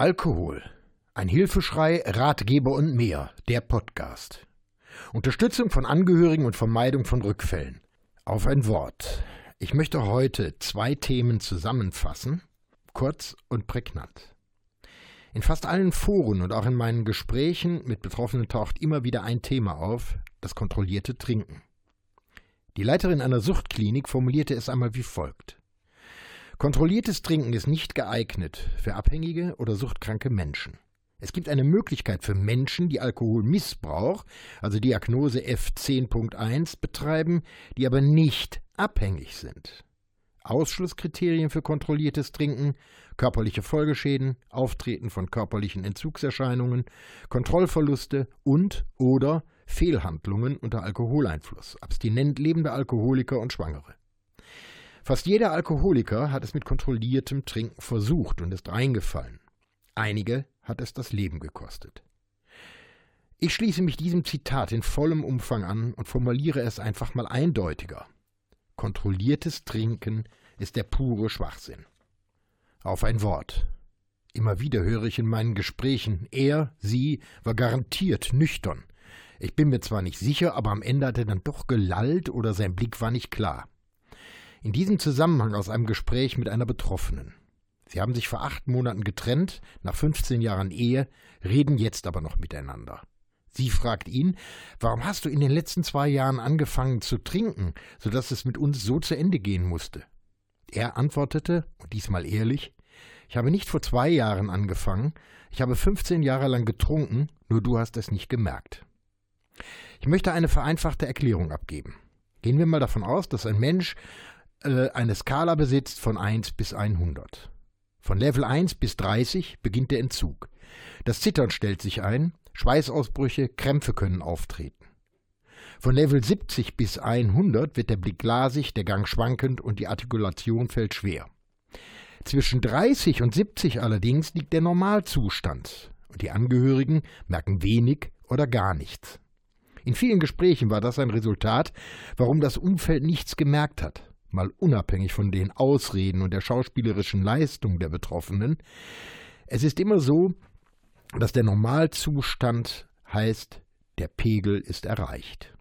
Alkohol. Ein Hilfeschrei, Ratgeber und mehr. Der Podcast. Unterstützung von Angehörigen und Vermeidung von Rückfällen. Auf ein Wort. Ich möchte heute zwei Themen zusammenfassen, kurz und prägnant. In fast allen Foren und auch in meinen Gesprächen mit Betroffenen taucht immer wieder ein Thema auf, das kontrollierte Trinken. Die Leiterin einer Suchtklinik formulierte es einmal wie folgt. Kontrolliertes Trinken ist nicht geeignet für abhängige oder suchtkranke Menschen. Es gibt eine Möglichkeit für Menschen, die Alkoholmissbrauch, also Diagnose F10.1, betreiben, die aber nicht abhängig sind. Ausschlusskriterien für kontrolliertes Trinken, körperliche Folgeschäden, Auftreten von körperlichen Entzugserscheinungen, Kontrollverluste und oder Fehlhandlungen unter Alkoholeinfluss, abstinent lebende Alkoholiker und Schwangere. Fast jeder Alkoholiker hat es mit kontrolliertem Trinken versucht und ist reingefallen. Einige hat es das Leben gekostet. Ich schließe mich diesem Zitat in vollem Umfang an und formuliere es einfach mal eindeutiger. Kontrolliertes Trinken ist der pure Schwachsinn. Auf ein Wort. Immer wieder höre ich in meinen Gesprächen, er, sie war garantiert nüchtern. Ich bin mir zwar nicht sicher, aber am Ende hat er dann doch gelallt oder sein Blick war nicht klar. In diesem Zusammenhang aus einem Gespräch mit einer Betroffenen. Sie haben sich vor acht Monaten getrennt, nach 15 Jahren Ehe, reden jetzt aber noch miteinander. Sie fragt ihn, warum hast du in den letzten zwei Jahren angefangen zu trinken, so dass es mit uns so zu Ende gehen musste? Er antwortete, und diesmal ehrlich, ich habe nicht vor zwei Jahren angefangen, ich habe 15 Jahre lang getrunken, nur du hast es nicht gemerkt. Ich möchte eine vereinfachte Erklärung abgeben. Gehen wir mal davon aus, dass ein Mensch äh, eine Skala besitzt von 1 bis 100. Von Level 1 bis 30 beginnt der Entzug. Das Zittern stellt sich ein, Schweißausbrüche, Krämpfe können auftreten. Von Level 70 bis 100 wird der Blick glasig, der Gang schwankend und die Artikulation fällt schwer. Zwischen 30 und 70 allerdings liegt der Normalzustand und die Angehörigen merken wenig oder gar nichts. In vielen Gesprächen war das ein Resultat, warum das Umfeld nichts gemerkt hat mal unabhängig von den Ausreden und der schauspielerischen Leistung der Betroffenen, es ist immer so, dass der Normalzustand heißt, der Pegel ist erreicht.